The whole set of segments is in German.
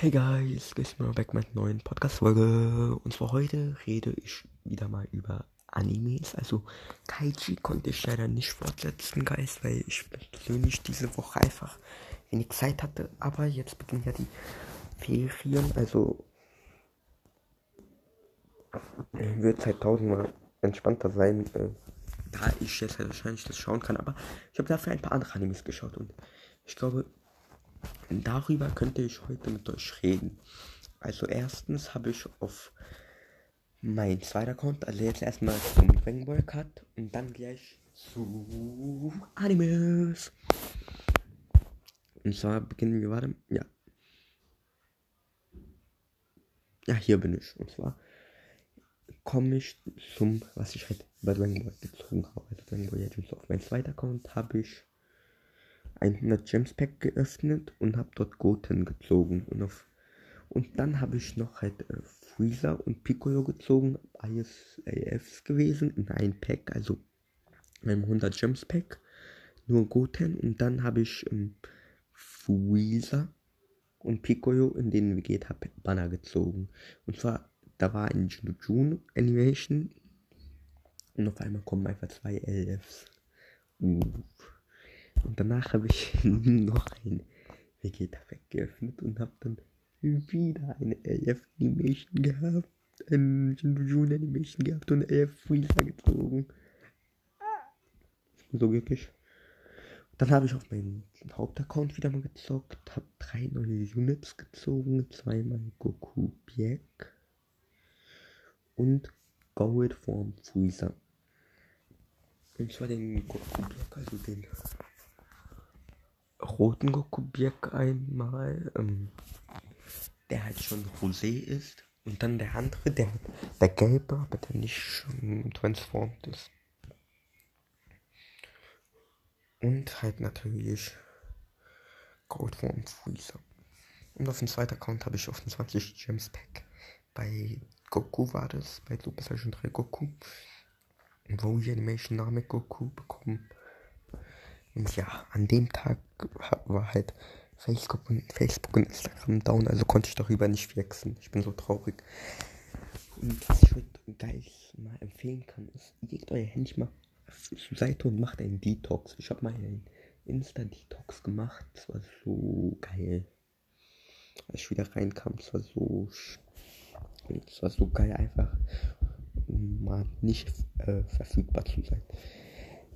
Hey guys, ich bin back mit neuen Podcast-Folge. Und zwar heute rede ich wieder mal über Animes. Also Kaiji konnte ich leider nicht fortsetzen, guys, weil ich persönlich diese Woche einfach wenig Zeit hatte. Aber jetzt beginnen ja die Ferien, also wird halt tausendmal entspannter sein, äh, da ich jetzt halt wahrscheinlich das schauen kann. Aber ich habe dafür ein paar andere Animes geschaut und ich glaube, darüber könnte ich heute mit euch reden. Also erstens habe ich auf mein zweiter Account, also jetzt erstmal zum Dragon Ball Cut und dann gleich zu Animes. Und zwar beginnen wir, warte, ja. Ja, hier bin ich. Und zwar komme ich zum, was ich halt bei Dragon Ball gezogen habe. Also Dragon Ball jetzt auf meinem zweiten Account habe ich 100 Gems Pack geöffnet und habe dort Goten gezogen. Und, auf, und dann habe ich noch halt äh, Freezer und Piccolo gezogen. Alles AFs gewesen in ein Pack, also einem 100 Gems Pack. Nur Goten. Und dann habe ich ähm, Freezer und Piccolo in den Vegeta Banner gezogen. Und zwar, da war ein June Animation. Und auf einmal kommen einfach zwei LFs. Uh. Und danach habe ich noch ein Vegeta-Pack geöffnet und habe dann wieder eine LF Animation gehabt. Ein June Animation gehabt und LF Freezer gezogen. So glücklich. Dann habe ich auf meinen Hauptaccount wieder mal gezockt, habe drei neue Units gezogen, zweimal Goku Black und Gold Form Freezer. Und zwar den Goku Black, also den roten Goku Birk einmal, ähm, der halt schon rosé ist. Und dann der andere, der, der gelbe, aber der nicht ähm, transformt ist. Und halt natürlich Goldform Freezer. Und auf dem zweiten Account habe ich auf dem 20 Gems Pack. Bei Goku war das, bei Super Saiyan 3 Goku. Wo ich Animation Name Goku bekommen und ja, an dem Tag war halt Facebook und, Facebook und Instagram down, also konnte ich darüber nicht wechseln. Ich bin so traurig. Und was ich heute geil mal empfehlen kann, ist, legt euer Handy mal zur Seite und macht einen Detox. Ich habe mal einen Insta-Detox gemacht. Das war so geil. Als ich wieder reinkam, es war so. Es war so geil, einfach mal nicht äh, verfügbar zu sein.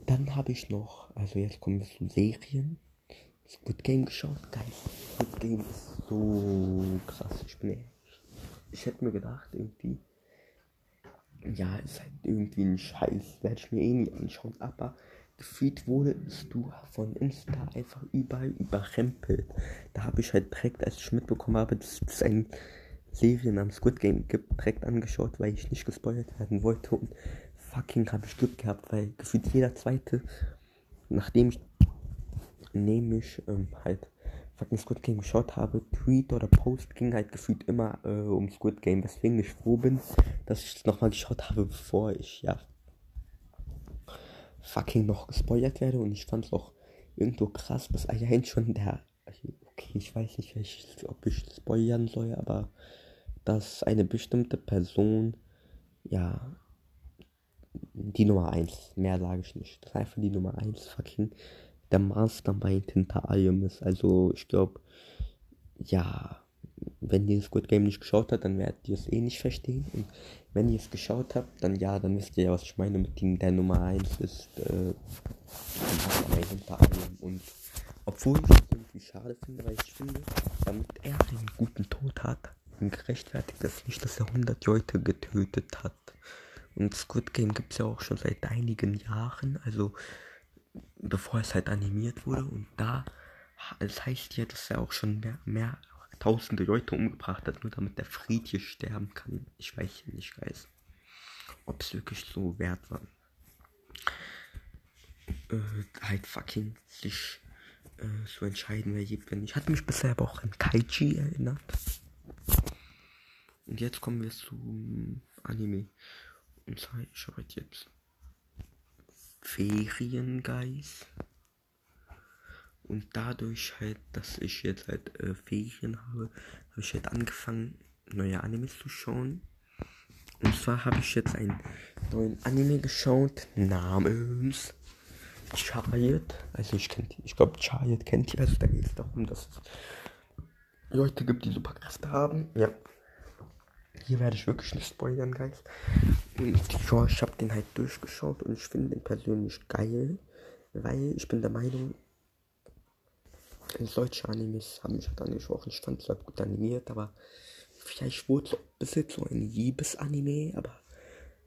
Dann habe ich noch, also jetzt kommen wir zu Serien. Squid Game geschaut. Geil. Squid Game ist so krass. Ich bin echt. Ich hätte mir gedacht, irgendwie. Ja, ist halt irgendwie ein Scheiß. Werde ich mir eh nie anschauen. Aber gefühlt wurde du von Insta einfach überall überrempelt. Da habe ich halt direkt, als ich mitbekommen habe, dass es ein Serie namens Squid Game gibt, direkt angeschaut, weil ich nicht gespoilert werden wollte. Und fucking habe ich Glück gehabt, weil gefühlt jeder zweite, nachdem ich nämlich ähm, halt fucking Squid Game geschaut habe, Tweet oder Post ging halt gefühlt immer äh, um Squid Game, weswegen ich froh bin, dass ich es nochmal geschaut habe, bevor ich ja fucking noch gespoilert werde und ich fand es auch irgendwo krass, bis allein schon der, okay, ich weiß nicht, ob ich spoilern soll, aber dass eine bestimmte Person ja die Nummer 1. Mehr sage ich nicht. Das ist einfach die Nummer 1 fucking der Mastermind hinter allem ist. Also ich glaube, ja, wenn ihr Squid Game nicht geschaut habt, dann werdet ihr es eh nicht verstehen. Und wenn ihr es geschaut habt, dann ja, dann wisst ihr ja, was ich meine mit dem, der Nummer 1 ist äh, Mastermind hinter allem. Und obwohl ich es irgendwie schade finde, weil ich finde, damit er einen guten Tod hat, gerechtfertigt es nicht, dass er 100 Leute getötet hat. Und Squid Game gibt es ja auch schon seit einigen Jahren, also bevor es halt animiert wurde. Und da, es heißt ja, dass er auch schon mehr, mehr tausende Leute umgebracht hat, nur damit der Friedje sterben kann. Ich weiß nicht, weiß, ob es wirklich so wert war. Äh, halt fucking sich äh, zu entscheiden, wer lebt, wenn Ich hatte mich bisher aber auch an Kaiji erinnert. Und jetzt kommen wir zum Anime. Und zwar, ich habe jetzt Ferien, Guys. Und dadurch halt, dass ich jetzt halt äh, Ferien habe, habe ich halt angefangen, neue Animes zu schauen. Und zwar habe ich jetzt einen neuen Anime geschaut, namens Chariot. Also ich kennt ich glaube Chariot kennt ihr. Also da geht es darum, dass es Leute gibt, die Superkräfte haben. Ja. Hier werde ich wirklich nicht spoilern, Guys. Und ich habe den halt durchgeschaut und ich finde den persönlich geil, weil ich bin der Meinung, solche Animes haben mich halt angesprochen. Ich fand es halt gut animiert, aber vielleicht wurde es ein bisschen so ein Liebesanime, aber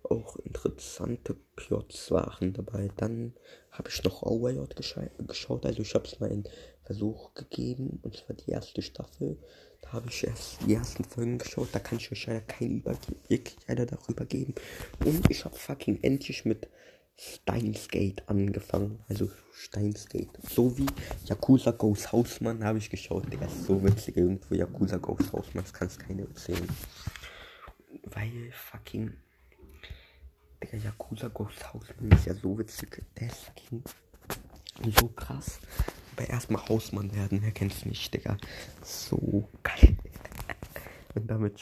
auch interessante Plots waren dabei. Dann habe ich noch Overlord geschaut, also ich habe es mal einen Versuch gegeben, und zwar die erste Staffel. Da habe ich erst die ersten Folgen geschaut, da kann ich euch leider keinen Überblick darüber geben. Und ich habe fucking endlich mit Steins Gate angefangen. Also Steins Gate. So wie Yakuza Ghost Hausmann habe ich geschaut. Der ist so witzig irgendwo. Yakuza Ghost Hausmann, das kann es keiner erzählen. Weil fucking. Der Yakuza Ghost Hausmann ist ja so witzig. Ist fucking so krass. Aber erstmal Hausmann werden, wer kennt's nicht, Digga. So geil. Und damit